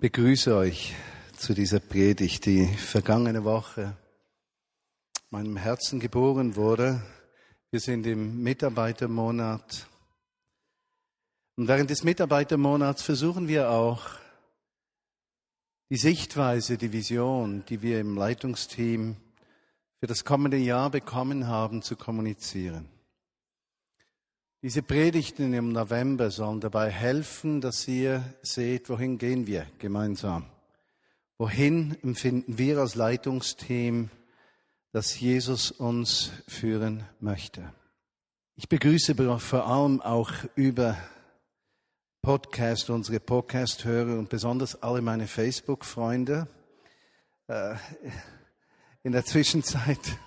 begrüße euch zu dieser Predigt, die vergangene Woche meinem Herzen geboren wurde. Wir sind im Mitarbeitermonat. Und während des Mitarbeitermonats versuchen wir auch, die Sichtweise, die Vision, die wir im Leitungsteam für das kommende Jahr bekommen haben, zu kommunizieren. Diese Predigten im November sollen dabei helfen, dass ihr seht, wohin gehen wir gemeinsam. Wohin empfinden wir als Leitungsteam, dass Jesus uns führen möchte. Ich begrüße vor allem auch über Podcast, unsere Podcast-Hörer und besonders alle meine Facebook-Freunde. Äh, in der Zwischenzeit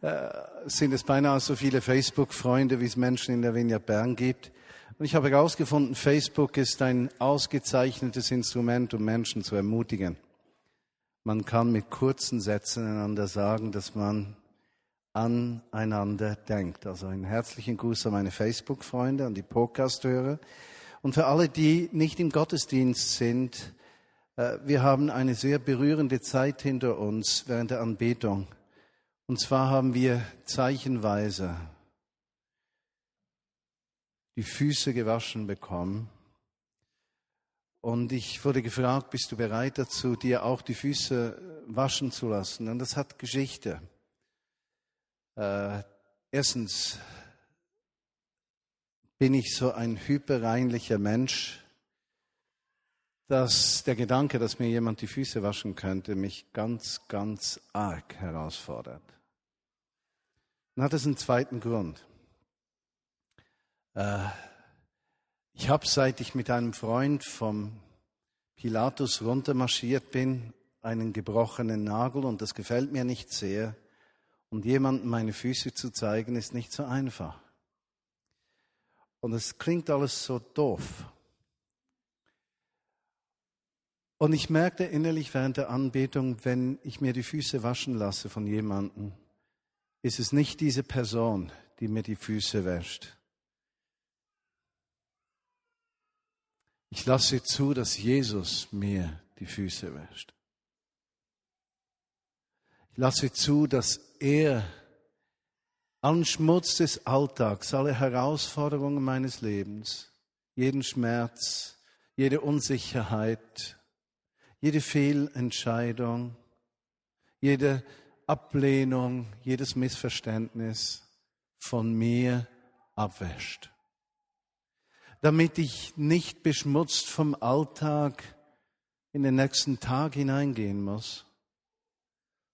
äh, sind es beinahe so viele Facebook-Freunde, wie es Menschen in der Vineyard Bern gibt. Und ich habe herausgefunden, Facebook ist ein ausgezeichnetes Instrument, um Menschen zu ermutigen. Man kann mit kurzen Sätzen einander sagen, dass man aneinander denkt. Also einen herzlichen Gruß an meine Facebook-Freunde, an die Podcast-Hörer. Und für alle, die nicht im Gottesdienst sind, äh, wir haben eine sehr berührende Zeit hinter uns während der Anbetung. Und zwar haben wir zeichenweise die Füße gewaschen bekommen. Und ich wurde gefragt, bist du bereit dazu, dir auch die Füße waschen zu lassen? Und das hat Geschichte. Äh, erstens bin ich so ein hyperreinlicher Mensch, dass der Gedanke, dass mir jemand die Füße waschen könnte, mich ganz, ganz arg herausfordert. Dann hat es einen zweiten Grund. Äh, ich habe, seit ich mit einem Freund vom Pilatus runtermarschiert bin, einen gebrochenen Nagel und das gefällt mir nicht sehr. Und jemandem meine Füße zu zeigen, ist nicht so einfach. Und es klingt alles so doof. Und ich merkte innerlich während der Anbetung, wenn ich mir die Füße waschen lasse von jemandem, ist es nicht diese Person, die mir die Füße wäscht. Ich lasse zu, dass Jesus mir die Füße wäscht. Ich lasse zu, dass er allen Schmutz des Alltags, alle Herausforderungen meines Lebens, jeden Schmerz, jede Unsicherheit, jede Fehlentscheidung, jede Ablehnung, jedes Missverständnis von mir abwäscht. Damit ich nicht beschmutzt vom Alltag in den nächsten Tag hineingehen muss,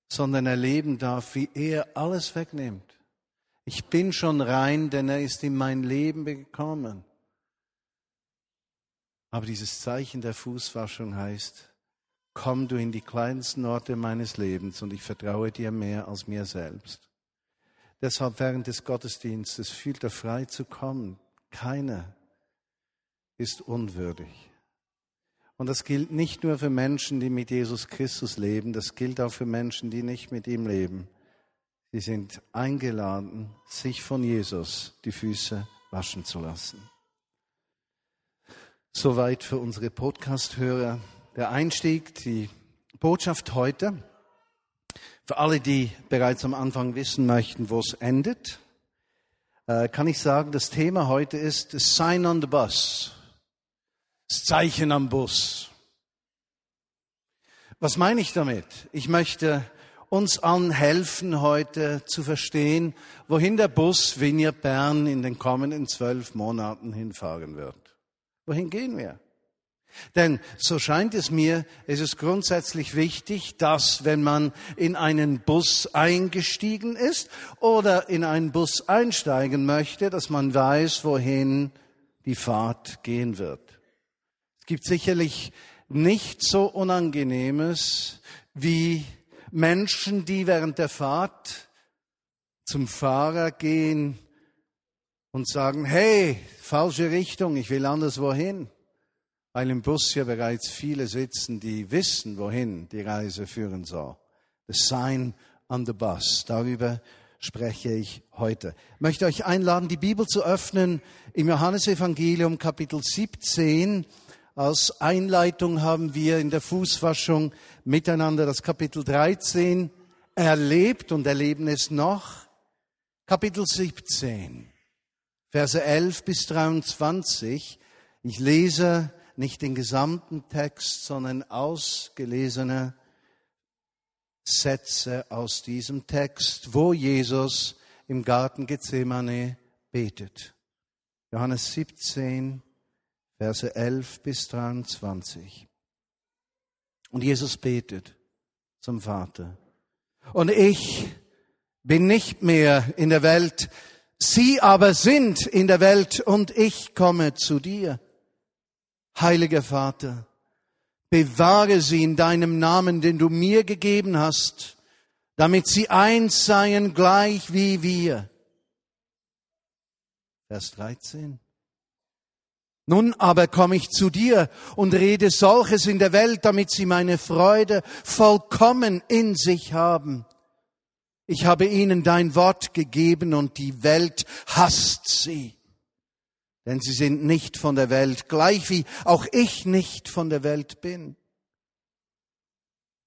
sondern erleben darf, wie er alles wegnimmt. Ich bin schon rein, denn er ist in mein Leben gekommen. Aber dieses Zeichen der Fußwaschung heißt, komm du in die kleinsten Orte meines Lebens und ich vertraue dir mehr als mir selbst. Deshalb während des Gottesdienstes fühlt er frei zu kommen. Keiner ist unwürdig. Und das gilt nicht nur für Menschen, die mit Jesus Christus leben, das gilt auch für Menschen, die nicht mit ihm leben. Sie sind eingeladen, sich von Jesus die Füße waschen zu lassen. Soweit für unsere Podcast-Hörer der Einstieg, die Botschaft heute. Für alle, die bereits am Anfang wissen möchten, wo es endet, äh, kann ich sagen, das Thema heute ist das Sign on the Bus, das Zeichen am Bus. Was meine ich damit? Ich möchte uns allen helfen, heute zu verstehen, wohin der Bus Vineyard Bern in den kommenden zwölf Monaten hinfahren wird. Wohin gehen wir? Denn so scheint es mir, es ist grundsätzlich wichtig, dass wenn man in einen Bus eingestiegen ist oder in einen Bus einsteigen möchte, dass man weiß, wohin die Fahrt gehen wird. Es gibt sicherlich nicht so Unangenehmes wie Menschen, die während der Fahrt zum Fahrer gehen und sagen, hey, falsche Richtung, ich will anderswo hin weil im Bus ja bereits viele sitzen, die wissen, wohin die Reise führen soll. The sign on the bus. Darüber spreche ich heute. Ich möchte euch einladen, die Bibel zu öffnen im Johannesevangelium Kapitel 17 Als Einleitung haben wir in der Fußwaschung miteinander das Kapitel 13 erlebt und erleben es noch. Kapitel 17, Verse 11 bis 23. Ich lese nicht den gesamten Text, sondern ausgelesene Sätze aus diesem Text, wo Jesus im Garten Gethsemane betet. Johannes 17, Verse 11 bis 23. Und Jesus betet zum Vater. Und ich bin nicht mehr in der Welt, sie aber sind in der Welt und ich komme zu dir. Heiliger Vater, bewahre sie in deinem Namen, den du mir gegeben hast, damit sie eins seien gleich wie wir. Vers 13. Nun aber komme ich zu dir und rede solches in der Welt, damit sie meine Freude vollkommen in sich haben. Ich habe ihnen dein Wort gegeben und die Welt hasst sie denn sie sind nicht von der Welt, gleich wie auch ich nicht von der Welt bin.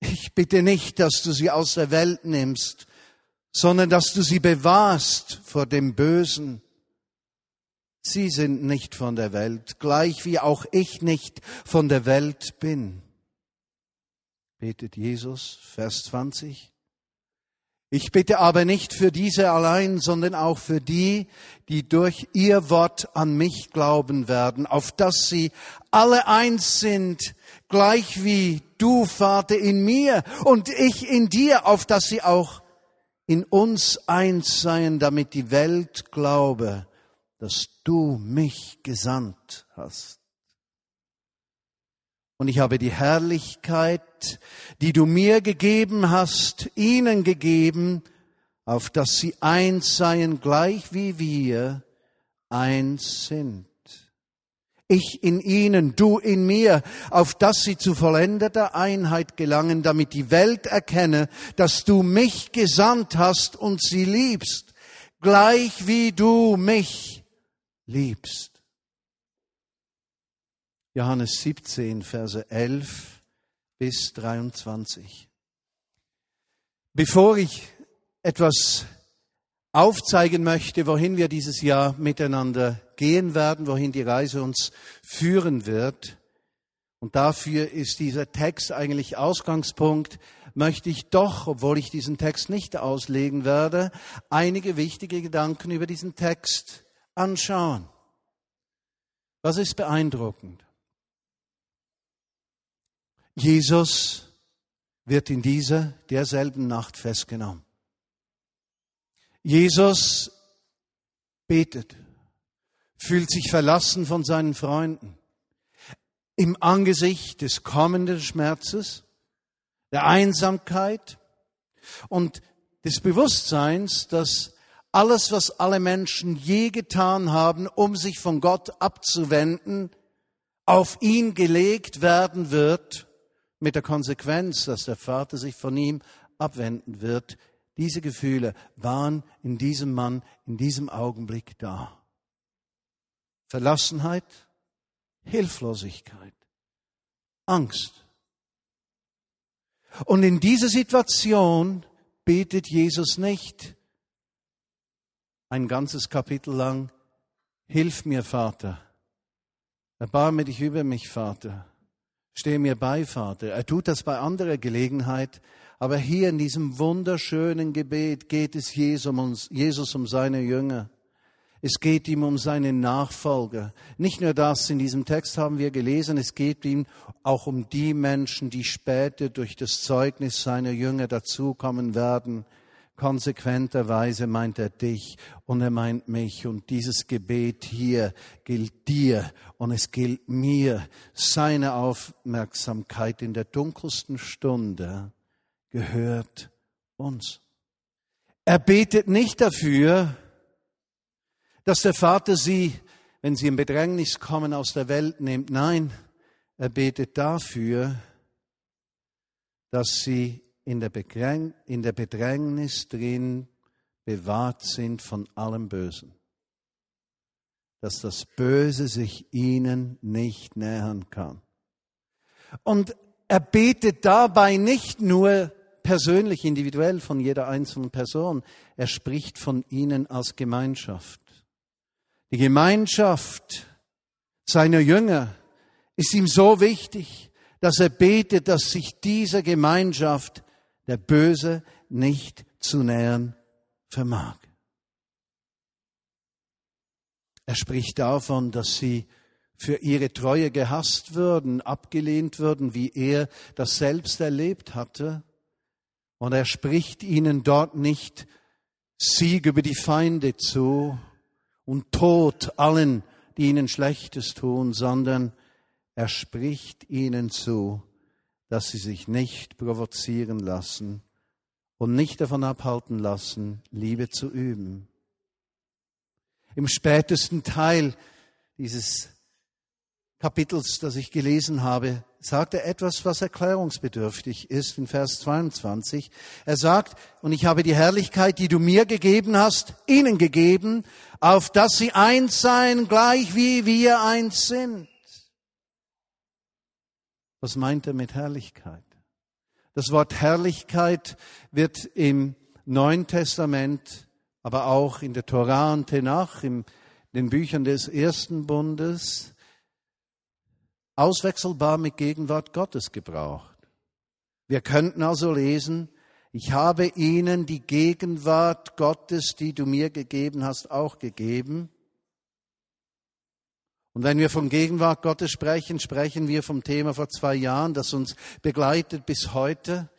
Ich bitte nicht, dass du sie aus der Welt nimmst, sondern dass du sie bewahrst vor dem Bösen. Sie sind nicht von der Welt, gleich wie auch ich nicht von der Welt bin. Betet Jesus, Vers 20. Ich bitte aber nicht für diese allein, sondern auch für die, die durch ihr Wort an mich glauben werden, auf dass sie alle eins sind, gleich wie du, Vater, in mir und ich in dir, auf dass sie auch in uns eins seien, damit die Welt glaube, dass du mich gesandt hast. Und ich habe die Herrlichkeit, die du mir gegeben hast, ihnen gegeben, auf dass sie eins seien, gleich wie wir eins sind. Ich in ihnen, du in mir, auf dass sie zu vollendeter Einheit gelangen, damit die Welt erkenne, dass du mich gesandt hast und sie liebst, gleich wie du mich liebst. Johannes 17, Verse 11 bis 23. Bevor ich etwas aufzeigen möchte, wohin wir dieses Jahr miteinander gehen werden, wohin die Reise uns führen wird, und dafür ist dieser Text eigentlich Ausgangspunkt, möchte ich doch, obwohl ich diesen Text nicht auslegen werde, einige wichtige Gedanken über diesen Text anschauen. Was ist beeindruckend? Jesus wird in dieser derselben Nacht festgenommen. Jesus betet, fühlt sich verlassen von seinen Freunden. Im Angesicht des kommenden Schmerzes, der Einsamkeit und des Bewusstseins, dass alles, was alle Menschen je getan haben, um sich von Gott abzuwenden, auf ihn gelegt werden wird mit der Konsequenz, dass der Vater sich von ihm abwenden wird. Diese Gefühle waren in diesem Mann in diesem Augenblick da. Verlassenheit, Hilflosigkeit, Angst. Und in dieser Situation betet Jesus nicht ein ganzes Kapitel lang, Hilf mir, Vater. Erbarme dich über mich, Vater. Stehe mir bei, Vater. Er tut das bei anderer Gelegenheit, aber hier in diesem wunderschönen Gebet geht es Jesus um seine Jünger. Es geht ihm um seine Nachfolger. Nicht nur das, in diesem Text haben wir gelesen, es geht ihm auch um die Menschen, die später durch das Zeugnis seiner Jünger dazukommen werden, Konsequenterweise meint er dich und er meint mich. Und dieses Gebet hier gilt dir und es gilt mir. Seine Aufmerksamkeit in der dunkelsten Stunde gehört uns. Er betet nicht dafür, dass der Vater sie, wenn sie in Bedrängnis kommen, aus der Welt nimmt. Nein, er betet dafür, dass sie in der, Bedräng, in der Bedrängnis drin bewahrt sind von allem Bösen. dass das Böse sich ihnen nicht nähern kann. Und er betet dabei nicht nur persönlich, individuell von jeder einzelnen Person, er spricht von ihnen als Gemeinschaft. Die Gemeinschaft seiner Jünger ist ihm so wichtig, dass er betet, dass sich dieser Gemeinschaft der Böse nicht zu nähern vermag. Er spricht davon, dass sie für ihre Treue gehasst würden, abgelehnt würden, wie er das selbst erlebt hatte. Und er spricht ihnen dort nicht Sieg über die Feinde zu und Tod allen, die ihnen Schlechtes tun, sondern er spricht ihnen zu, dass sie sich nicht provozieren lassen und nicht davon abhalten lassen, Liebe zu üben. Im spätesten Teil dieses Kapitels, das ich gelesen habe, sagt er etwas, was erklärungsbedürftig ist in Vers 22. Er sagt, und ich habe die Herrlichkeit, die du mir gegeben hast, ihnen gegeben, auf dass sie eins seien, gleich wie wir eins sind. Was meint er mit Herrlichkeit? Das Wort Herrlichkeit wird im Neuen Testament, aber auch in der Torah und Tenach, in den Büchern des ersten Bundes, auswechselbar mit Gegenwart Gottes gebraucht. Wir könnten also lesen, ich habe ihnen die Gegenwart Gottes, die du mir gegeben hast, auch gegeben. Und wenn wir von Gegenwart Gottes sprechen, sprechen wir vom Thema vor zwei Jahren, das uns begleitet bis heute.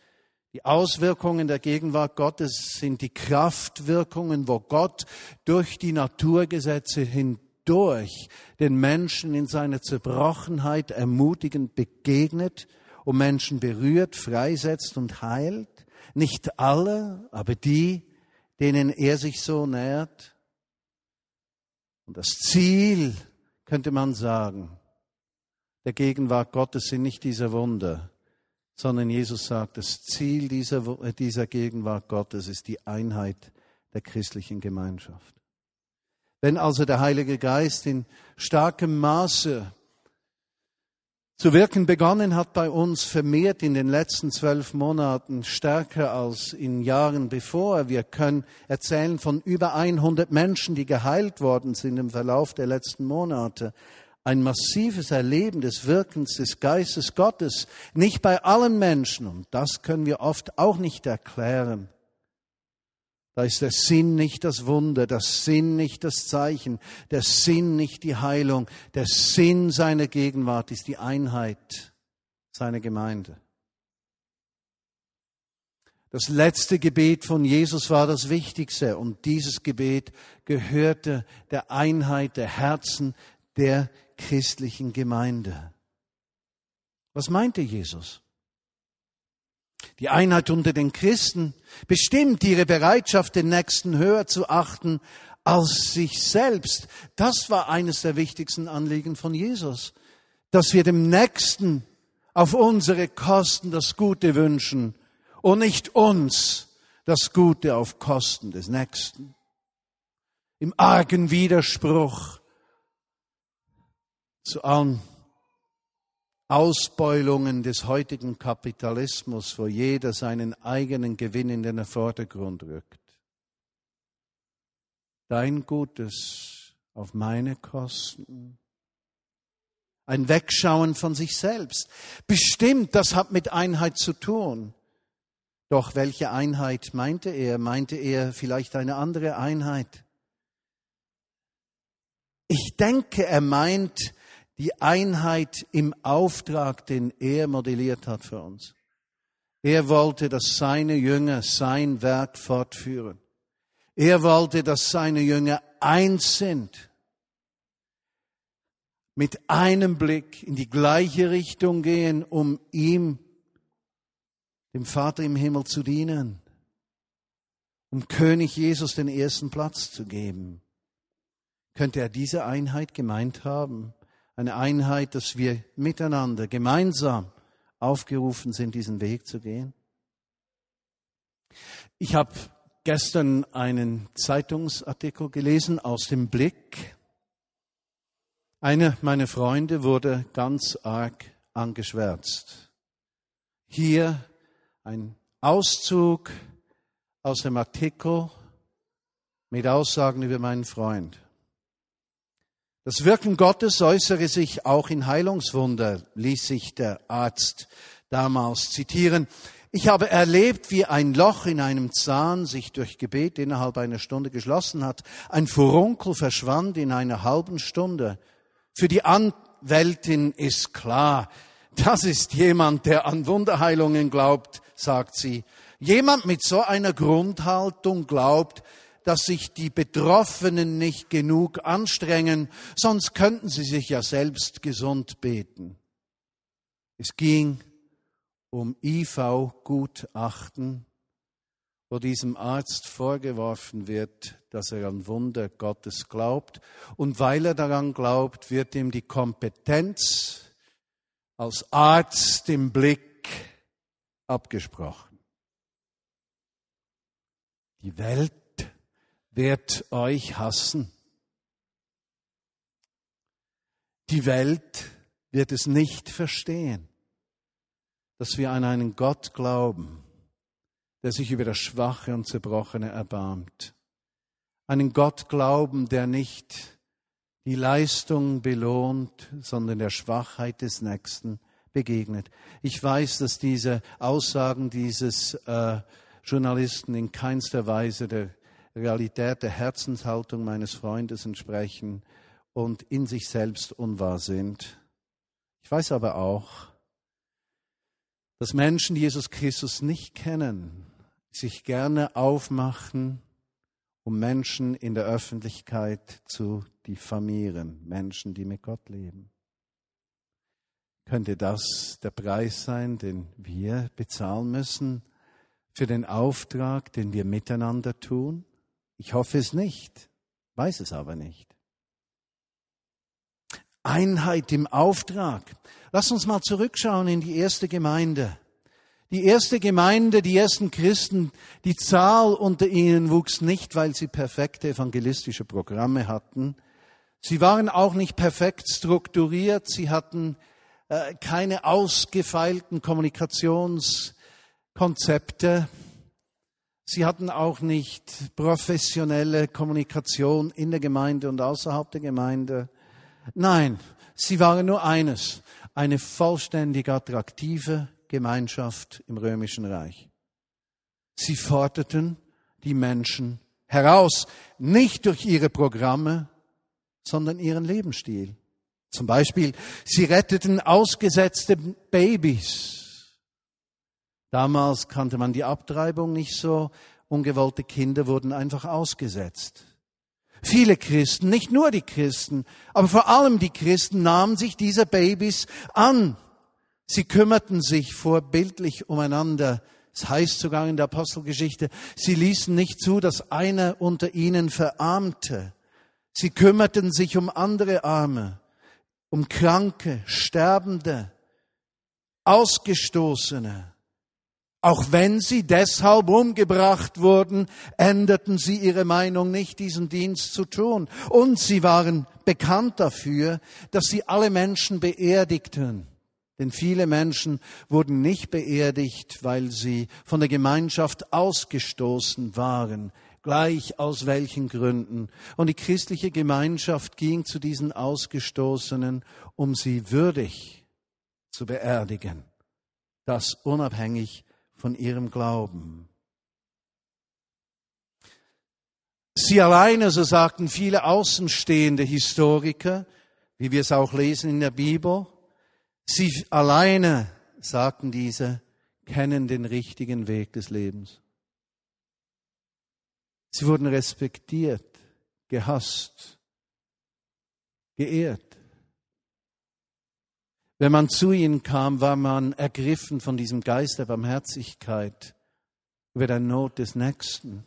Die Auswirkungen der Gegenwart Gottes sind die Kraftwirkungen, wo Gott durch die Naturgesetze hin durch den Menschen in seiner Zerbrochenheit ermutigend begegnet und Menschen berührt, freisetzt und heilt. Nicht alle, aber die, denen er sich so nähert. Und das Ziel, könnte man sagen, der Gegenwart Gottes sind nicht diese Wunder, sondern Jesus sagt, das Ziel dieser, dieser Gegenwart Gottes ist die Einheit der christlichen Gemeinschaft. Wenn also der Heilige Geist in starkem Maße zu wirken begonnen hat bei uns, vermehrt in den letzten zwölf Monaten, stärker als in Jahren bevor. Wir können erzählen von über 100 Menschen, die geheilt worden sind im Verlauf der letzten Monate. Ein massives Erleben des Wirkens des Geistes Gottes, nicht bei allen Menschen, und das können wir oft auch nicht erklären. Da ist der Sinn nicht das Wunder, der Sinn nicht das Zeichen, der Sinn nicht die Heilung, der Sinn seiner Gegenwart ist die Einheit seiner Gemeinde. Das letzte Gebet von Jesus war das wichtigste und dieses Gebet gehörte der Einheit der Herzen der christlichen Gemeinde. Was meinte Jesus? Die Einheit unter den Christen bestimmt ihre Bereitschaft, den Nächsten höher zu achten als sich selbst. Das war eines der wichtigsten Anliegen von Jesus, dass wir dem Nächsten auf unsere Kosten das Gute wünschen und nicht uns das Gute auf Kosten des Nächsten. Im argen Widerspruch zu allen Ausbeulungen des heutigen Kapitalismus, wo jeder seinen eigenen Gewinn in den Vordergrund rückt. Dein Gutes auf meine Kosten. Ein Wegschauen von sich selbst. Bestimmt, das hat mit Einheit zu tun. Doch welche Einheit meinte er? Meinte er vielleicht eine andere Einheit? Ich denke, er meint die Einheit im Auftrag, den er modelliert hat für uns. Er wollte, dass seine Jünger sein Werk fortführen. Er wollte, dass seine Jünger eins sind. Mit einem Blick in die gleiche Richtung gehen, um ihm, dem Vater im Himmel zu dienen. Um König Jesus den ersten Platz zu geben. Könnte er diese Einheit gemeint haben? Eine Einheit, dass wir miteinander, gemeinsam aufgerufen sind, diesen Weg zu gehen. Ich habe gestern einen Zeitungsartikel gelesen aus dem Blick. Einer meiner Freunde wurde ganz arg angeschwärzt. Hier ein Auszug aus dem Artikel mit Aussagen über meinen Freund. Das Wirken Gottes äußere sich auch in Heilungswunder, ließ sich der Arzt damals zitieren. Ich habe erlebt, wie ein Loch in einem Zahn sich durch Gebet innerhalb einer Stunde geschlossen hat. Ein Furunkel verschwand in einer halben Stunde. Für die Anwältin ist klar, das ist jemand, der an Wunderheilungen glaubt, sagt sie. Jemand mit so einer Grundhaltung glaubt, dass sich die Betroffenen nicht genug anstrengen, sonst könnten sie sich ja selbst gesund beten. Es ging um IV-Gutachten, wo diesem Arzt vorgeworfen wird, dass er an Wunder Gottes glaubt. Und weil er daran glaubt, wird ihm die Kompetenz als Arzt im Blick abgesprochen. Die Welt wird euch hassen. Die Welt wird es nicht verstehen, dass wir an einen Gott glauben, der sich über das Schwache und Zerbrochene erbarmt. Einen Gott glauben, der nicht die Leistung belohnt, sondern der Schwachheit des Nächsten begegnet. Ich weiß, dass diese Aussagen dieses äh, Journalisten in keinster Weise der Realität der Herzenshaltung meines Freundes entsprechen und in sich selbst unwahr sind. Ich weiß aber auch, dass Menschen, die Jesus Christus nicht kennen, sich gerne aufmachen, um Menschen in der Öffentlichkeit zu diffamieren, Menschen, die mit Gott leben. Könnte das der Preis sein, den wir bezahlen müssen für den Auftrag, den wir miteinander tun? Ich hoffe es nicht, weiß es aber nicht. Einheit im Auftrag. Lass uns mal zurückschauen in die erste Gemeinde. Die erste Gemeinde, die ersten Christen, die Zahl unter ihnen wuchs nicht, weil sie perfekte evangelistische Programme hatten. Sie waren auch nicht perfekt strukturiert. Sie hatten äh, keine ausgefeilten Kommunikationskonzepte. Sie hatten auch nicht professionelle Kommunikation in der Gemeinde und außerhalb der Gemeinde. Nein, sie waren nur eines, eine vollständig attraktive Gemeinschaft im römischen Reich. Sie forderten die Menschen heraus, nicht durch ihre Programme, sondern ihren Lebensstil. Zum Beispiel, sie retteten ausgesetzte Babys Damals kannte man die Abtreibung nicht so. Ungewollte Kinder wurden einfach ausgesetzt. Viele Christen, nicht nur die Christen, aber vor allem die Christen nahmen sich dieser Babys an. Sie kümmerten sich vorbildlich umeinander. Es das heißt sogar in der Apostelgeschichte, sie ließen nicht zu, dass einer unter ihnen verarmte. Sie kümmerten sich um andere Arme, um Kranke, Sterbende, Ausgestoßene. Auch wenn sie deshalb umgebracht wurden, änderten sie ihre Meinung nicht, diesen Dienst zu tun. Und sie waren bekannt dafür, dass sie alle Menschen beerdigten. Denn viele Menschen wurden nicht beerdigt, weil sie von der Gemeinschaft ausgestoßen waren, gleich aus welchen Gründen. Und die christliche Gemeinschaft ging zu diesen Ausgestoßenen, um sie würdig zu beerdigen. Das unabhängig von ihrem Glauben. Sie alleine, so sagten viele außenstehende Historiker, wie wir es auch lesen in der Bibel, sie alleine, sagten diese, kennen den richtigen Weg des Lebens. Sie wurden respektiert, gehasst, geehrt. Wenn man zu ihnen kam, war man ergriffen von diesem Geist der Barmherzigkeit über der Not des Nächsten.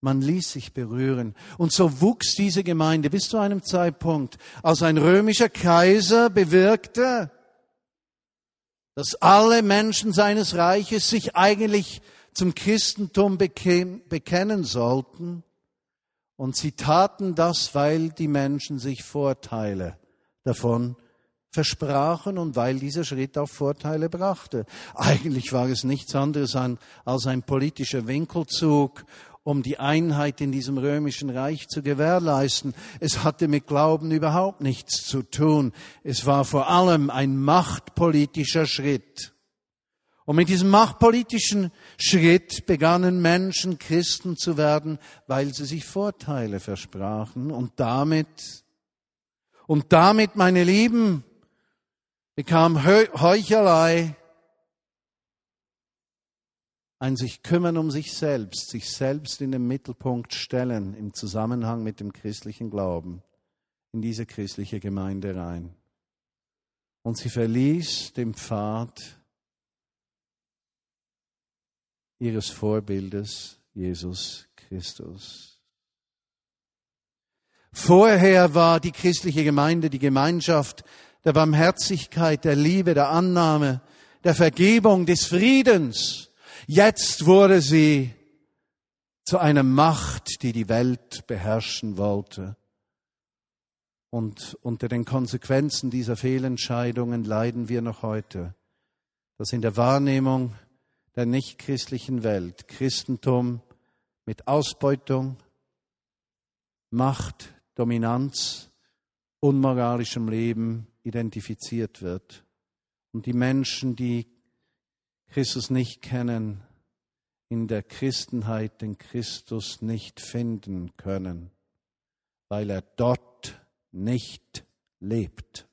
Man ließ sich berühren. Und so wuchs diese Gemeinde bis zu einem Zeitpunkt, als ein römischer Kaiser bewirkte, dass alle Menschen seines Reiches sich eigentlich zum Christentum bekennen sollten. Und sie taten das, weil die Menschen sich Vorteile davon versprachen und weil dieser Schritt auch Vorteile brachte. Eigentlich war es nichts anderes als ein politischer Winkelzug, um die Einheit in diesem römischen Reich zu gewährleisten. Es hatte mit Glauben überhaupt nichts zu tun. Es war vor allem ein machtpolitischer Schritt. Und mit diesem machtpolitischen Schritt begannen Menschen Christen zu werden, weil sie sich Vorteile versprachen. Und damit, und damit, meine Lieben, bekam Heuchelei ein sich kümmern um sich selbst, sich selbst in den Mittelpunkt stellen im Zusammenhang mit dem christlichen Glauben in diese christliche Gemeinde rein. Und sie verließ den Pfad ihres Vorbildes, Jesus Christus. Vorher war die christliche Gemeinde die Gemeinschaft der Barmherzigkeit, der Liebe, der Annahme, der Vergebung, des Friedens. Jetzt wurde sie zu einer Macht, die die Welt beherrschen wollte. Und unter den Konsequenzen dieser Fehlentscheidungen leiden wir noch heute, dass in der Wahrnehmung der nichtchristlichen Welt Christentum mit Ausbeutung, Macht, Dominanz, unmoralischem Leben identifiziert wird. Und die Menschen, die Christus nicht kennen, in der Christenheit den Christus nicht finden können, weil er dort nicht lebt.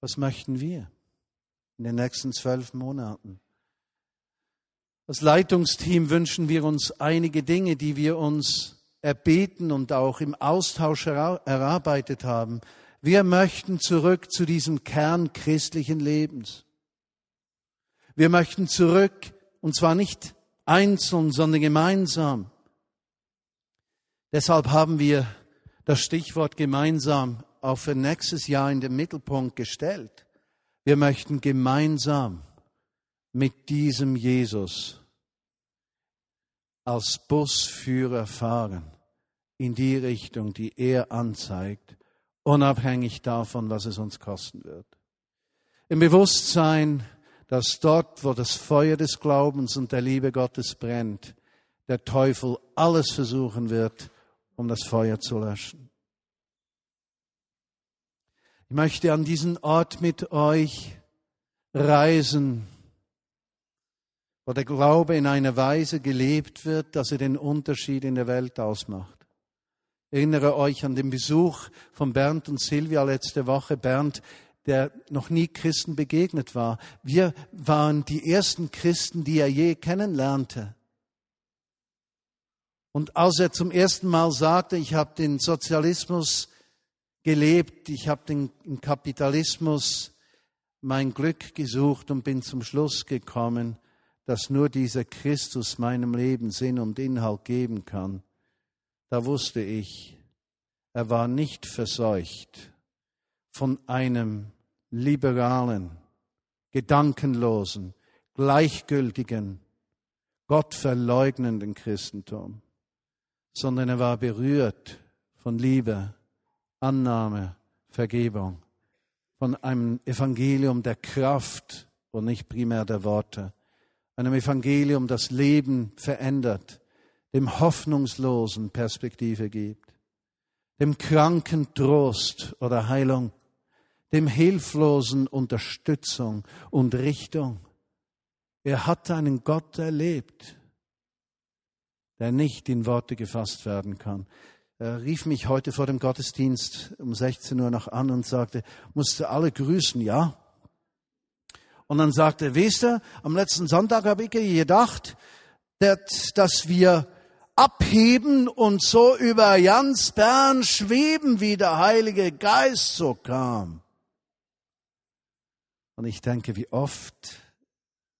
Was möchten wir in den nächsten zwölf Monaten? Als Leitungsteam wünschen wir uns einige Dinge, die wir uns erbeten und auch im Austausch erarbeitet haben. Wir möchten zurück zu diesem Kern christlichen Lebens. Wir möchten zurück, und zwar nicht einzeln, sondern gemeinsam. Deshalb haben wir das Stichwort gemeinsam auch für nächstes Jahr in den Mittelpunkt gestellt. Wir möchten gemeinsam mit diesem Jesus als Busführer fahren in die Richtung, die er anzeigt, unabhängig davon, was es uns kosten wird. Im Bewusstsein, dass dort, wo das Feuer des Glaubens und der Liebe Gottes brennt, der Teufel alles versuchen wird, um das Feuer zu löschen. Ich möchte an diesen Ort mit euch reisen, wo der Glaube in einer Weise gelebt wird, dass er den Unterschied in der Welt ausmacht erinnere euch an den Besuch von Bernd und Silvia letzte Woche. Bernd, der noch nie Christen begegnet war. Wir waren die ersten Christen, die er je kennenlernte. Und als er zum ersten Mal sagte, ich habe den Sozialismus gelebt, ich habe den Kapitalismus mein Glück gesucht und bin zum Schluss gekommen, dass nur dieser Christus meinem Leben Sinn und Inhalt geben kann, da wusste ich, er war nicht verseucht von einem liberalen, gedankenlosen, gleichgültigen, gottverleugnenden Christentum, sondern er war berührt von Liebe, Annahme, Vergebung, von einem Evangelium der Kraft und nicht primär der Worte, einem Evangelium, das Leben verändert, dem Hoffnungslosen Perspektive gibt, dem Kranken Trost oder Heilung, dem Hilflosen Unterstützung und Richtung. Er hat einen Gott erlebt, der nicht in Worte gefasst werden kann. Er rief mich heute vor dem Gottesdienst um 16 Uhr noch an und sagte, musste alle grüßen, ja? Und dann sagte weißt du, am letzten Sonntag habe ich gedacht, dass wir abheben und so über Jans Bern schweben, wie der Heilige Geist so kam. Und ich denke, wie oft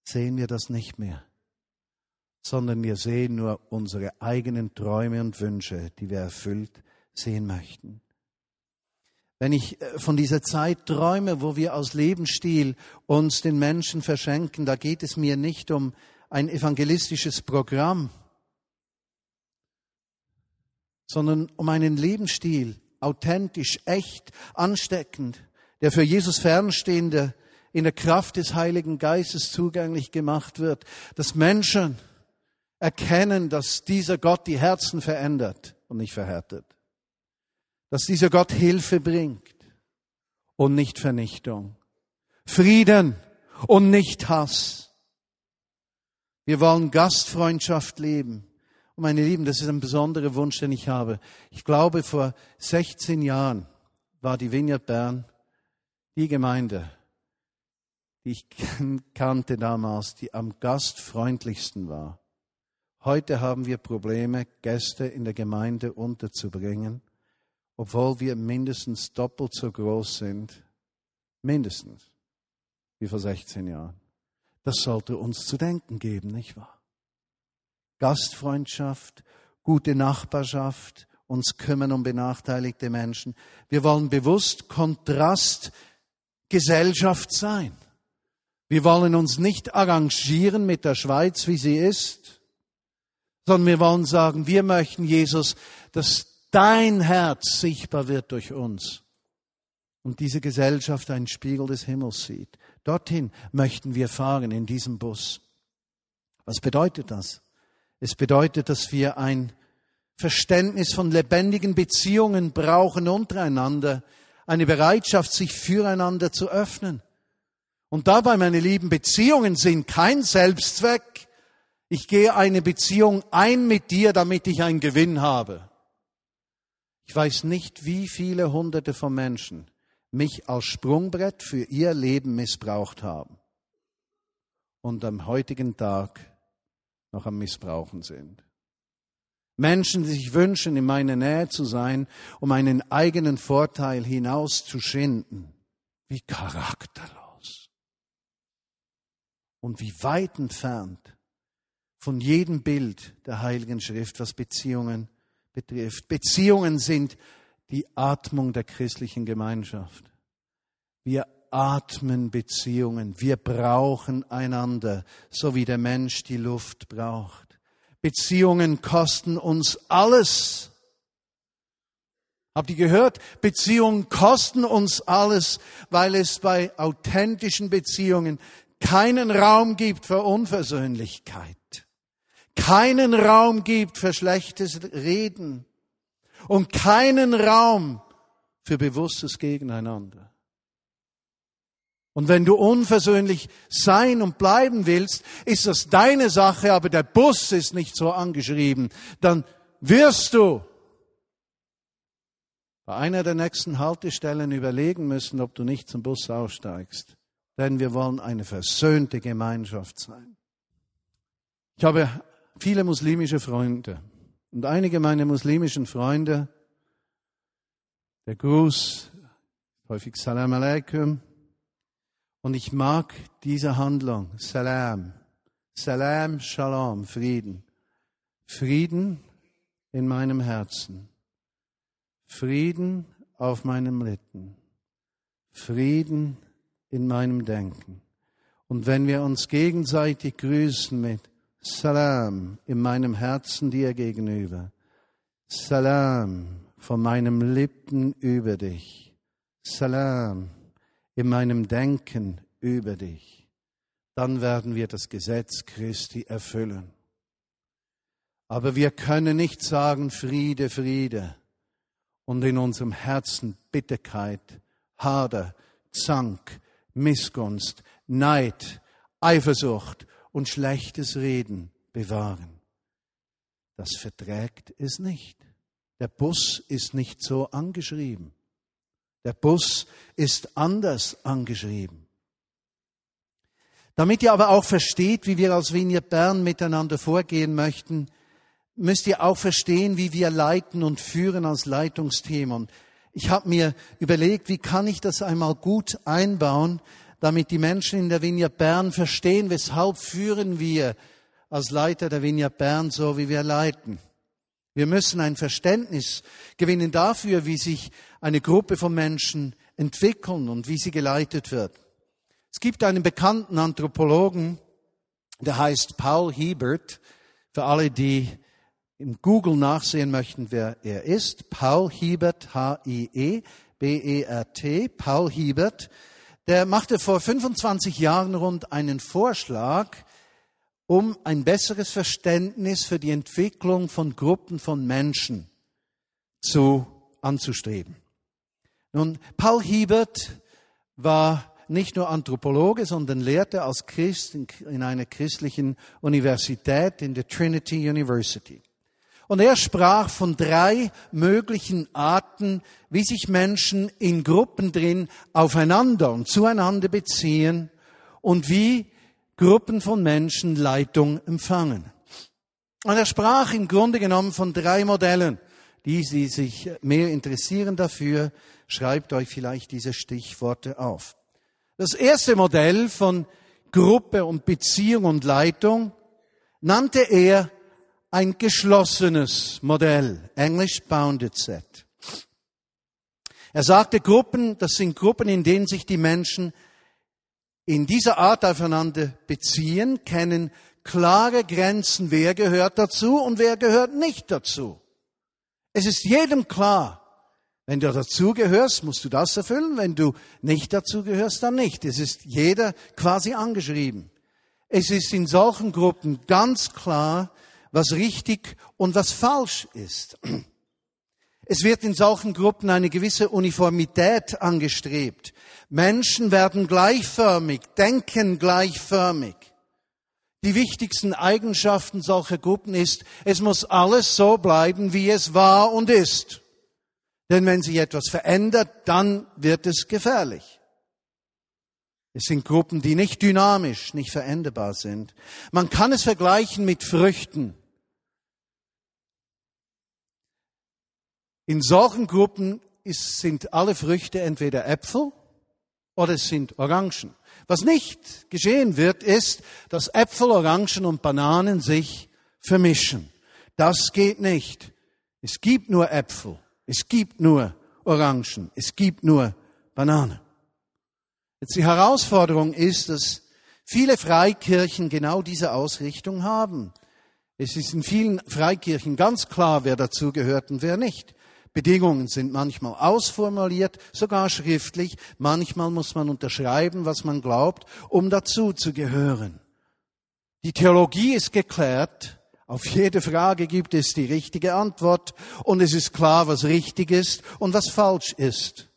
sehen wir das nicht mehr, sondern wir sehen nur unsere eigenen Träume und Wünsche, die wir erfüllt sehen möchten. Wenn ich äh, von dieser Zeit träume, wo wir aus Lebensstil uns den Menschen verschenken, da geht es mir nicht um ein evangelistisches Programm, sondern um einen Lebensstil, authentisch, echt, ansteckend, der für Jesus Fernstehende in der Kraft des Heiligen Geistes zugänglich gemacht wird, dass Menschen erkennen, dass dieser Gott die Herzen verändert und nicht verhärtet, dass dieser Gott Hilfe bringt und nicht Vernichtung, Frieden und nicht Hass. Wir wollen Gastfreundschaft leben. Und meine Lieben, das ist ein besonderer Wunsch, den ich habe. Ich glaube, vor 16 Jahren war die Vineyard Bern die Gemeinde, die ich kannte damals, die am gastfreundlichsten war. Heute haben wir Probleme, Gäste in der Gemeinde unterzubringen, obwohl wir mindestens doppelt so groß sind, mindestens, wie vor 16 Jahren. Das sollte uns zu denken geben, nicht wahr? Gastfreundschaft, gute Nachbarschaft, uns kümmern um benachteiligte Menschen. Wir wollen bewusst Kontrastgesellschaft sein. Wir wollen uns nicht arrangieren mit der Schweiz, wie sie ist, sondern wir wollen sagen, wir möchten, Jesus, dass dein Herz sichtbar wird durch uns und diese Gesellschaft einen Spiegel des Himmels sieht. Dorthin möchten wir fahren in diesem Bus. Was bedeutet das? Es bedeutet, dass wir ein Verständnis von lebendigen Beziehungen brauchen untereinander, eine Bereitschaft, sich füreinander zu öffnen. Und dabei, meine lieben, Beziehungen sind kein Selbstzweck. Ich gehe eine Beziehung ein mit dir, damit ich einen Gewinn habe. Ich weiß nicht, wie viele Hunderte von Menschen mich als Sprungbrett für ihr Leben missbraucht haben und am heutigen Tag noch am Missbrauchen sind. Menschen, die sich wünschen, in meiner Nähe zu sein, um einen eigenen Vorteil hinauszuschinden. Wie charakterlos. Und wie weit entfernt von jedem Bild der Heiligen Schrift, was Beziehungen betrifft. Beziehungen sind die Atmung der christlichen Gemeinschaft. Wir atmen Beziehungen. Wir brauchen einander, so wie der Mensch die Luft braucht. Beziehungen kosten uns alles. Habt ihr gehört? Beziehungen kosten uns alles, weil es bei authentischen Beziehungen keinen Raum gibt für Unversöhnlichkeit, keinen Raum gibt für schlechtes Reden und keinen Raum für bewusstes Gegeneinander. Und wenn du unversöhnlich sein und bleiben willst, ist das deine Sache, aber der Bus ist nicht so angeschrieben. Dann wirst du bei einer der nächsten Haltestellen überlegen müssen, ob du nicht zum Bus aussteigst. Denn wir wollen eine versöhnte Gemeinschaft sein. Ich habe viele muslimische Freunde. Und einige meiner muslimischen Freunde, der Gruß, häufig Salam alaikum, und ich mag diese Handlung. Salam. Salam, Shalom, Frieden. Frieden in meinem Herzen. Frieden auf meinem Lippen. Frieden in meinem Denken. Und wenn wir uns gegenseitig grüßen mit Salam in meinem Herzen dir gegenüber, Salam von meinem Lippen über dich, Salam in meinem Denken über dich, dann werden wir das Gesetz Christi erfüllen. Aber wir können nicht sagen Friede, Friede und in unserem Herzen Bitterkeit, Hader, Zank, Missgunst, Neid, Eifersucht und schlechtes Reden bewahren. Das verträgt es nicht. Der Bus ist nicht so angeschrieben. Der Bus ist anders angeschrieben. Damit ihr aber auch versteht, wie wir als Vineyard Bern miteinander vorgehen möchten, müsst ihr auch verstehen, wie wir leiten und führen als Leitungsthema. Und ich habe mir überlegt, wie kann ich das einmal gut einbauen, damit die Menschen in der Vineyard Bern verstehen, weshalb führen wir als Leiter der Vineyard Bern so, wie wir leiten. Wir müssen ein Verständnis gewinnen dafür, wie sich eine Gruppe von Menschen entwickeln und wie sie geleitet wird. Es gibt einen bekannten Anthropologen, der heißt Paul Hebert. Für alle, die in Google nachsehen möchten, wer er ist, Paul Hiebert, H-I-E-B-E-R-T, Paul Hiebert, der machte vor 25 Jahren rund einen Vorschlag, um ein besseres Verständnis für die Entwicklung von Gruppen von Menschen zu, anzustreben. Nun, Paul Hiebert war nicht nur Anthropologe, sondern lehrte als Christ in einer christlichen Universität, in der Trinity University. Und er sprach von drei möglichen Arten, wie sich Menschen in Gruppen drin aufeinander und zueinander beziehen und wie Gruppen von Menschen Leitung empfangen. Und er sprach im Grunde genommen von drei Modellen. Die, die sich mehr interessieren dafür, schreibt euch vielleicht diese Stichworte auf. Das erste Modell von Gruppe und Beziehung und Leitung nannte er ein geschlossenes Modell, English Bounded Set. Er sagte Gruppen, das sind Gruppen, in denen sich die Menschen in dieser Art aufeinander beziehen, kennen klare Grenzen, wer gehört dazu und wer gehört nicht dazu. Es ist jedem klar, wenn du dazugehörst, musst du das erfüllen, wenn du nicht dazugehörst, dann nicht. Es ist jeder quasi angeschrieben. Es ist in solchen Gruppen ganz klar, was richtig und was falsch ist. Es wird in solchen Gruppen eine gewisse Uniformität angestrebt. Menschen werden gleichförmig, denken gleichförmig. Die wichtigsten Eigenschaften solcher Gruppen ist, es muss alles so bleiben, wie es war und ist. Denn wenn sich etwas verändert, dann wird es gefährlich. Es sind Gruppen, die nicht dynamisch, nicht veränderbar sind. Man kann es vergleichen mit Früchten. In solchen Gruppen ist, sind alle Früchte entweder Äpfel oder es sind Orangen. Was nicht geschehen wird, ist, dass Äpfel, Orangen und Bananen sich vermischen. Das geht nicht. Es gibt nur Äpfel, es gibt nur Orangen, es gibt nur Bananen. Jetzt die Herausforderung ist, dass viele Freikirchen genau diese Ausrichtung haben. Es ist in vielen Freikirchen ganz klar, wer dazugehört und wer nicht. Bedingungen sind manchmal ausformuliert, sogar schriftlich. Manchmal muss man unterschreiben, was man glaubt, um dazu zu gehören. Die Theologie ist geklärt. Auf jede Frage gibt es die richtige Antwort und es ist klar, was richtig ist und was falsch ist.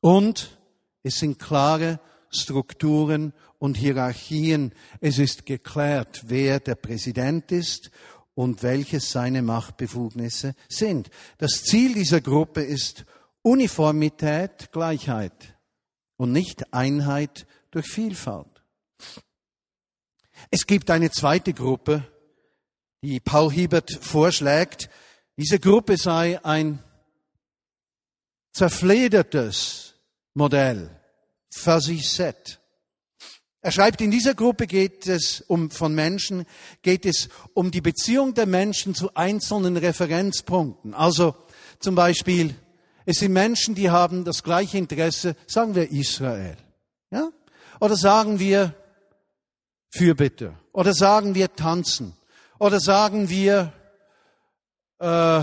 Und es sind klare Strukturen und Hierarchien. Es ist geklärt, wer der Präsident ist und welches seine Machtbefugnisse sind. Das Ziel dieser Gruppe ist Uniformität, Gleichheit und nicht Einheit durch Vielfalt. Es gibt eine zweite Gruppe, die Paul Hiebert vorschlägt. Diese Gruppe sei ein zerfledertes Modell, fuzzy set. Er schreibt, in dieser Gruppe geht es um, von Menschen, geht es um die Beziehung der Menschen zu einzelnen Referenzpunkten. Also zum Beispiel, es sind Menschen, die haben das gleiche Interesse, sagen wir Israel. Ja? Oder sagen wir Fürbitte. Oder sagen wir tanzen. Oder sagen wir äh,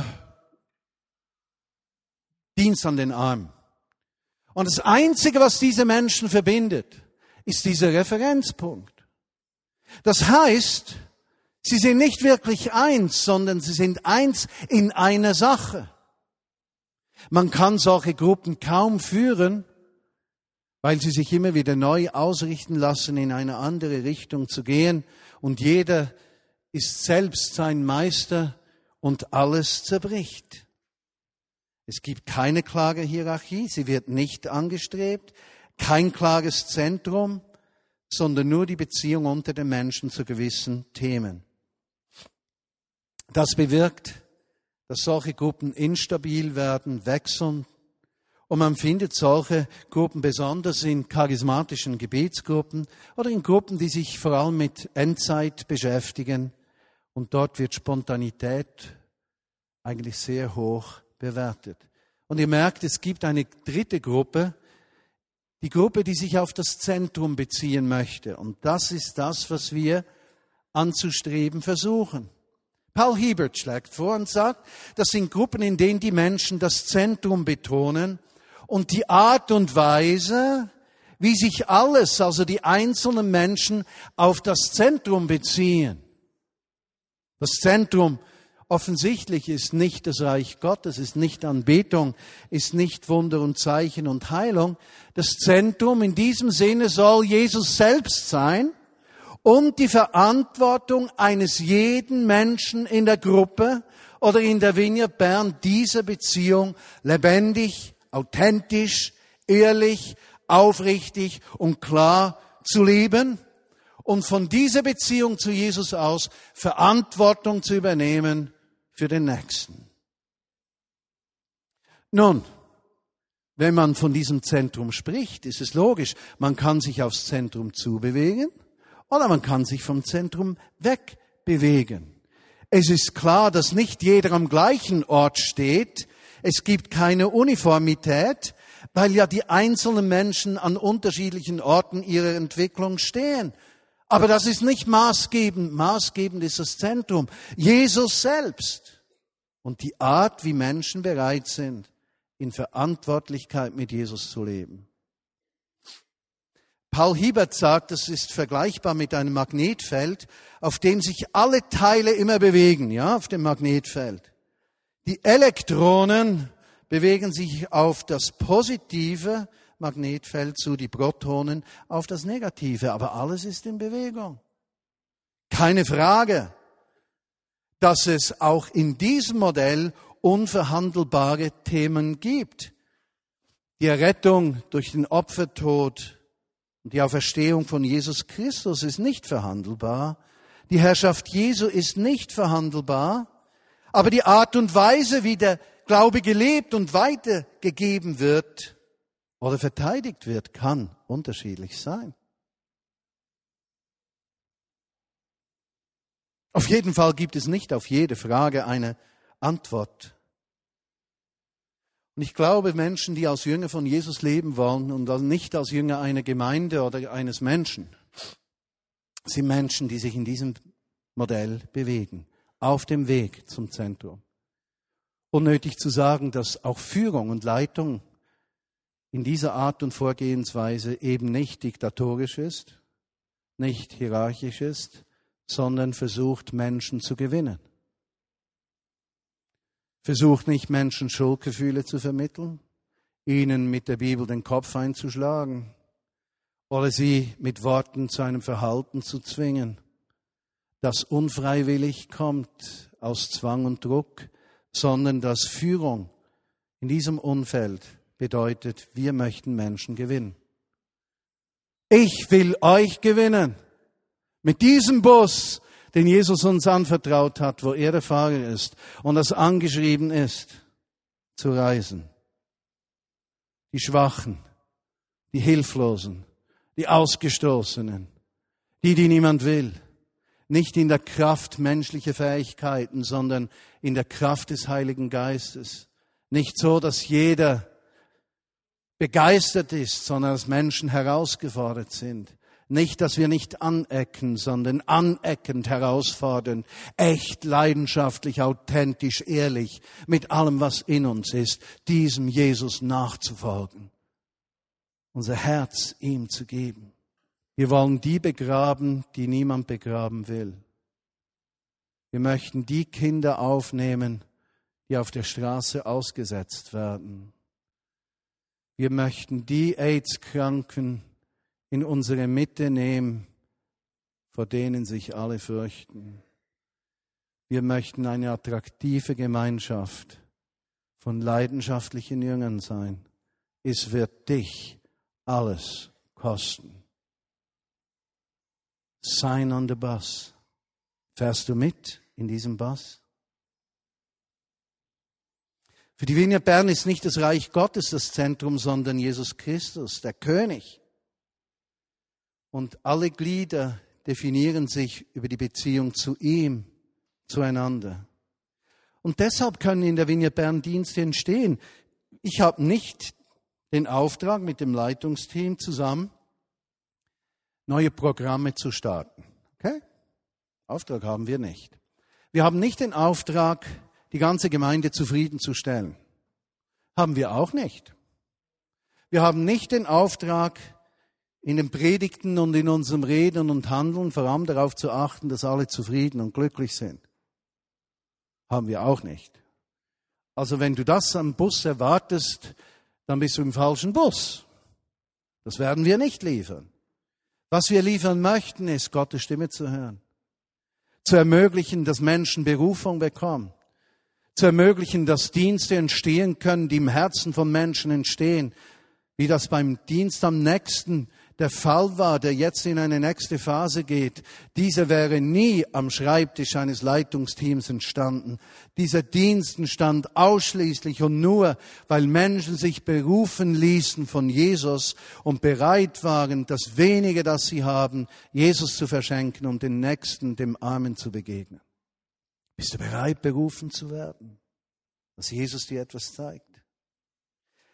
Dienst an den Armen. Und das Einzige, was diese Menschen verbindet, ist dieser Referenzpunkt. Das heißt, sie sind nicht wirklich eins, sondern sie sind eins in einer Sache. Man kann solche Gruppen kaum führen, weil sie sich immer wieder neu ausrichten lassen, in eine andere Richtung zu gehen und jeder ist selbst sein Meister und alles zerbricht. Es gibt keine klare Hierarchie, sie wird nicht angestrebt, kein klares Zentrum, sondern nur die Beziehung unter den Menschen zu gewissen Themen. Das bewirkt, dass solche Gruppen instabil werden, wechseln. Und man findet solche Gruppen besonders in charismatischen Gebetsgruppen oder in Gruppen, die sich vor allem mit Endzeit beschäftigen. Und dort wird Spontanität eigentlich sehr hoch bewertet. Und ihr merkt, es gibt eine dritte Gruppe, die Gruppe, die sich auf das Zentrum beziehen möchte. Und das ist das, was wir anzustreben versuchen. Paul Hiebert schlägt vor und sagt, das sind Gruppen, in denen die Menschen das Zentrum betonen und die Art und Weise, wie sich alles, also die einzelnen Menschen, auf das Zentrum beziehen. Das Zentrum offensichtlich ist nicht das Reich Gottes, ist nicht Anbetung, ist nicht Wunder und Zeichen und Heilung. Das Zentrum in diesem Sinne soll Jesus selbst sein und die Verantwortung eines jeden Menschen in der Gruppe oder in der Vineyard Bern, diese Beziehung lebendig, authentisch, ehrlich, aufrichtig und klar zu leben und von dieser Beziehung zu Jesus aus Verantwortung zu übernehmen für den Nächsten. Nun, wenn man von diesem Zentrum spricht, ist es logisch, man kann sich aufs Zentrum zubewegen oder man kann sich vom Zentrum wegbewegen. Es ist klar, dass nicht jeder am gleichen Ort steht. Es gibt keine Uniformität, weil ja die einzelnen Menschen an unterschiedlichen Orten ihrer Entwicklung stehen. Aber das ist nicht maßgebend. Maßgebend ist das Zentrum. Jesus selbst. Und die Art, wie Menschen bereit sind, in Verantwortlichkeit mit Jesus zu leben. Paul Hiebert sagt, das ist vergleichbar mit einem Magnetfeld, auf dem sich alle Teile immer bewegen, ja, auf dem Magnetfeld. Die Elektronen bewegen sich auf das positive Magnetfeld zu, die Protonen auf das negative, aber alles ist in Bewegung. Keine Frage, dass es auch in diesem Modell unverhandelbare Themen gibt. Die Errettung durch den Opfertod und die Auferstehung von Jesus Christus ist nicht verhandelbar. Die Herrschaft Jesu ist nicht verhandelbar. Aber die Art und Weise, wie der Glaube gelebt und weitergegeben wird oder verteidigt wird, kann unterschiedlich sein. Auf jeden Fall gibt es nicht auf jede Frage eine Antwort. Und ich glaube, Menschen, die als Jünger von Jesus leben wollen und nicht als Jünger einer Gemeinde oder eines Menschen, sind Menschen, die sich in diesem Modell bewegen, auf dem Weg zum Zentrum unnötig zu sagen, dass auch Führung und Leitung in dieser Art und Vorgehensweise eben nicht diktatorisch ist, nicht hierarchisch ist, sondern versucht, Menschen zu gewinnen. Versucht nicht, Menschen Schuldgefühle zu vermitteln, ihnen mit der Bibel den Kopf einzuschlagen oder sie mit Worten zu einem Verhalten zu zwingen, das unfreiwillig kommt aus Zwang und Druck, sondern dass Führung in diesem Umfeld bedeutet, wir möchten Menschen gewinnen. Ich will euch gewinnen. Mit diesem Bus, den Jesus uns anvertraut hat, wo er der Fahrer ist und das angeschrieben ist, zu reisen. Die Schwachen, die Hilflosen, die Ausgestoßenen, die, die niemand will, nicht in der Kraft menschlicher Fähigkeiten, sondern in der Kraft des Heiligen Geistes. Nicht so, dass jeder begeistert ist, sondern dass Menschen herausgefordert sind. Nicht, dass wir nicht anecken, sondern aneckend herausfordern, echt, leidenschaftlich, authentisch, ehrlich, mit allem, was in uns ist, diesem Jesus nachzufolgen. Unser Herz ihm zu geben. Wir wollen die begraben, die niemand begraben will. Wir möchten die Kinder aufnehmen, die auf der Straße ausgesetzt werden. Wir möchten die AIDS-Kranken in unsere Mitte nehmen, vor denen sich alle fürchten. Wir möchten eine attraktive Gemeinschaft von leidenschaftlichen Jüngern sein. Es wird dich alles kosten. Sign on the bus. Fährst du mit in diesem Bus? Für die Wiener Bern ist nicht das Reich Gottes das Zentrum, sondern Jesus Christus, der König. Und alle Glieder definieren sich über die Beziehung zu ihm, zueinander. Und deshalb können in der Vinia Bern Dienste entstehen. Ich habe nicht den Auftrag mit dem Leitungsteam zusammen, neue Programme zu starten. Okay? Auftrag haben wir nicht. Wir haben nicht den Auftrag, die ganze Gemeinde zufriedenzustellen. Haben wir auch nicht. Wir haben nicht den Auftrag, in den Predigten und in unserem Reden und Handeln vor allem darauf zu achten, dass alle zufrieden und glücklich sind. Haben wir auch nicht. Also wenn du das am Bus erwartest, dann bist du im falschen Bus. Das werden wir nicht liefern. Was wir liefern möchten, ist Gottes Stimme zu hören. Zu ermöglichen, dass Menschen Berufung bekommen. Zu ermöglichen, dass Dienste entstehen können, die im Herzen von Menschen entstehen. Wie das beim Dienst am nächsten der Fall war, der jetzt in eine nächste Phase geht, dieser wäre nie am Schreibtisch eines Leitungsteams entstanden. Dieser Dienst entstand ausschließlich und nur, weil Menschen sich berufen ließen von Jesus und bereit waren, das wenige, das sie haben, Jesus zu verschenken und den Nächsten, dem Armen zu begegnen. Bist du bereit, berufen zu werden? Dass Jesus dir etwas zeigt?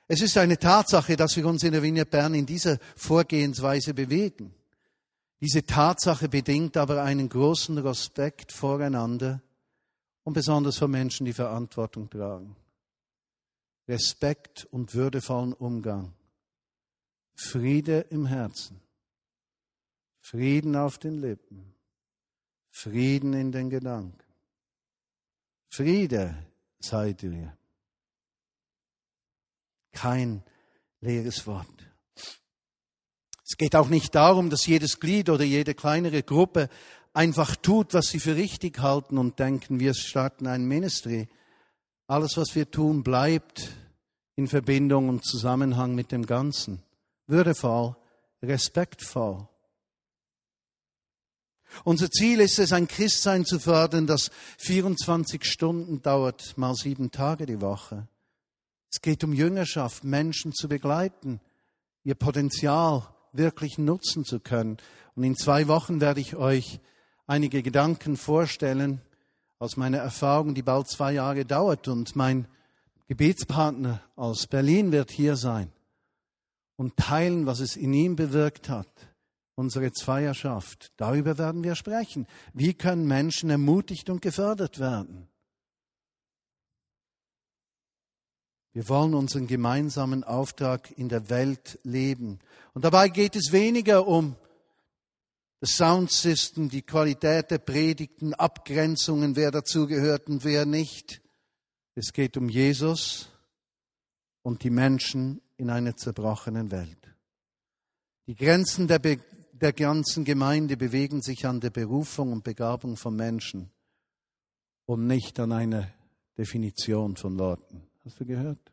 Es ist eine Tatsache, dass wir uns in der Vignette Bern in dieser Vorgehensweise bewegen. Diese Tatsache bedingt aber einen großen Respekt voreinander und besonders vor Menschen, die Verantwortung tragen. Respekt und würdevollen Umgang. Friede im Herzen. Frieden auf den Lippen. Frieden in den Gedanken. Friede sei dir kein leeres Wort. Es geht auch nicht darum, dass jedes Glied oder jede kleinere Gruppe einfach tut, was sie für richtig halten und denken, wir starten ein Ministry. Alles, was wir tun, bleibt in Verbindung und Zusammenhang mit dem Ganzen. Würdevoll, respektvoll. Unser Ziel ist es, ein Christsein zu fördern, das 24 Stunden dauert, mal sieben Tage die Woche. Es geht um Jüngerschaft, Menschen zu begleiten, ihr Potenzial wirklich nutzen zu können. Und in zwei Wochen werde ich euch einige Gedanken vorstellen aus meiner Erfahrung, die bald zwei Jahre dauert. Und mein Gebetspartner aus Berlin wird hier sein und teilen, was es in ihm bewirkt hat. Unsere Zweierschaft. Darüber werden wir sprechen. Wie können Menschen ermutigt und gefördert werden? Wir wollen unseren gemeinsamen Auftrag in der Welt leben. Und dabei geht es weniger um das Soundsystem, die Qualität der Predigten, Abgrenzungen, wer dazugehört und wer nicht. Es geht um Jesus und die Menschen in einer zerbrochenen Welt. Die Grenzen der, Be der ganzen Gemeinde bewegen sich an der Berufung und Begabung von Menschen und nicht an einer Definition von Worten. Hast du gehört?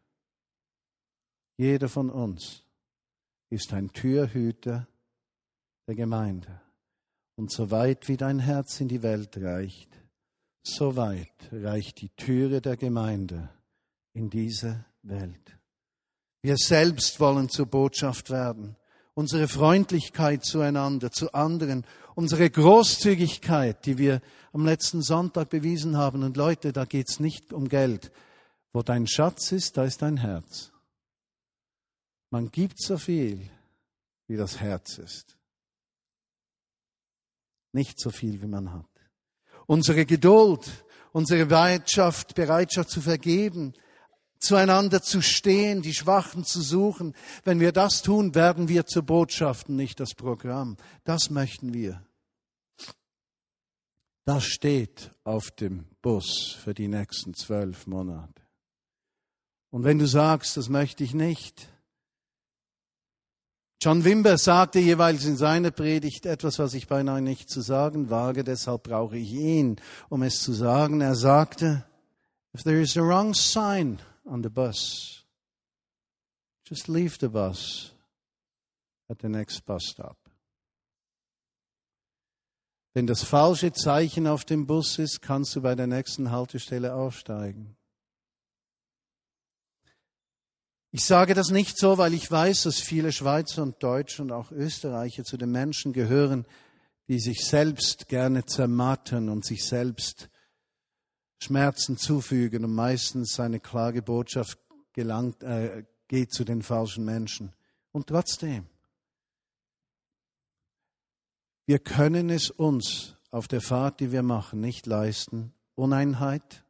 Jeder von uns ist ein Türhüter der Gemeinde. Und so weit wie dein Herz in die Welt reicht, so weit reicht die Türe der Gemeinde in diese Welt. Wir selbst wollen zur Botschaft werden. Unsere Freundlichkeit zueinander, zu anderen, unsere Großzügigkeit, die wir am letzten Sonntag bewiesen haben. Und Leute, da geht's nicht um Geld. Wo dein Schatz ist, da ist dein Herz. Man gibt so viel, wie das Herz ist. Nicht so viel, wie man hat. Unsere Geduld, unsere Bereitschaft, Bereitschaft zu vergeben, zueinander zu stehen, die Schwachen zu suchen. Wenn wir das tun, werden wir zur Botschaft, nicht das Programm. Das möchten wir. Das steht auf dem Bus für die nächsten zwölf Monate. Und wenn du sagst, das möchte ich nicht, John Wimber sagte jeweils in seiner Predigt etwas, was ich beinahe nicht zu sagen wage, deshalb brauche ich ihn, um es zu sagen. Er sagte, if there is a wrong sign on the bus, just leave the bus at the next bus stop. Wenn das falsche Zeichen auf dem Bus ist, kannst du bei der nächsten Haltestelle aussteigen. Ich sage das nicht so, weil ich weiß, dass viele Schweizer und Deutsche und auch Österreicher zu den Menschen gehören, die sich selbst gerne zermatten und sich selbst Schmerzen zufügen und meistens eine klare Botschaft gelangt, äh, geht zu den falschen Menschen. Und trotzdem, wir können es uns auf der Fahrt, die wir machen, nicht leisten, Uneinheit,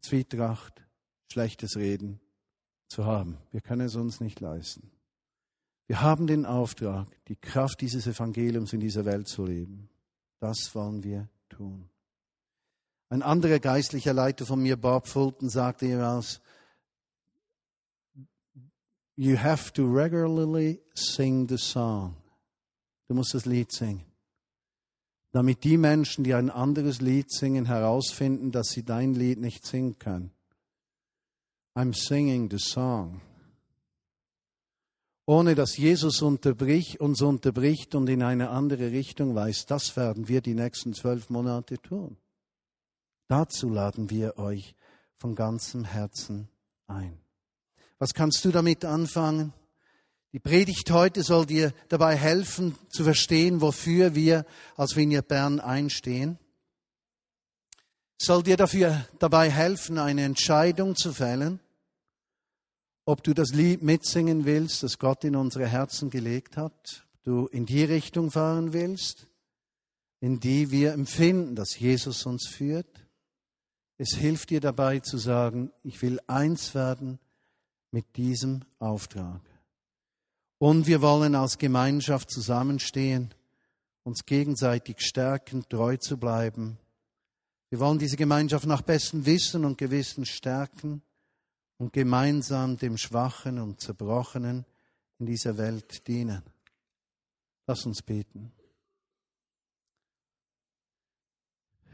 Zwietracht, schlechtes Reden zu haben. Wir können es uns nicht leisten. Wir haben den Auftrag, die Kraft dieses Evangeliums in dieser Welt zu leben. Das wollen wir tun. Ein anderer geistlicher Leiter von mir, Bob Fulton, sagte jemals, You have to regularly sing the song. Du musst das Lied singen. Damit die Menschen, die ein anderes Lied singen, herausfinden, dass sie dein Lied nicht singen können. I'm singing the song. Ohne dass Jesus unterbrich, uns unterbricht und in eine andere Richtung weist, das werden wir die nächsten zwölf Monate tun. Dazu laden wir euch von ganzem Herzen ein. Was kannst du damit anfangen? Die Predigt heute soll dir dabei helfen zu verstehen, wofür wir als Vineyard Bern einstehen. Soll dir dafür dabei helfen, eine Entscheidung zu fällen, ob du das Lied mitsingen willst, das Gott in unsere Herzen gelegt hat, ob du in die Richtung fahren willst, in die wir empfinden, dass Jesus uns führt. Es hilft dir dabei zu sagen, ich will eins werden mit diesem Auftrag. Und wir wollen als Gemeinschaft zusammenstehen, uns gegenseitig stärken, treu zu bleiben. Wir wollen diese Gemeinschaft nach bestem Wissen und Gewissen stärken und gemeinsam dem Schwachen und Zerbrochenen in dieser Welt dienen. Lass uns beten.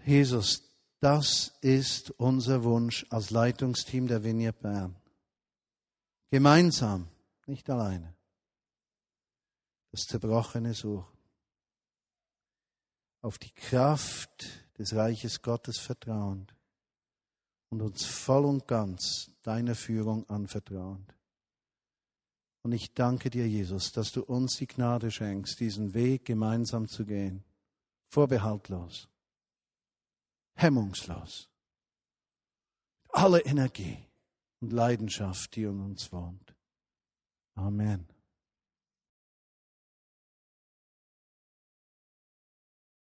Jesus, das ist unser Wunsch als Leitungsteam der Vineyard Bern. Gemeinsam, nicht alleine. Das Zerbrochene suchen. Auf die Kraft des Reiches Gottes vertrauend und uns voll und ganz deiner Führung anvertrauend. Und ich danke dir, Jesus, dass du uns die Gnade schenkst, diesen Weg gemeinsam zu gehen, vorbehaltlos, hemmungslos, alle Energie und Leidenschaft, die in uns wohnt. Amen.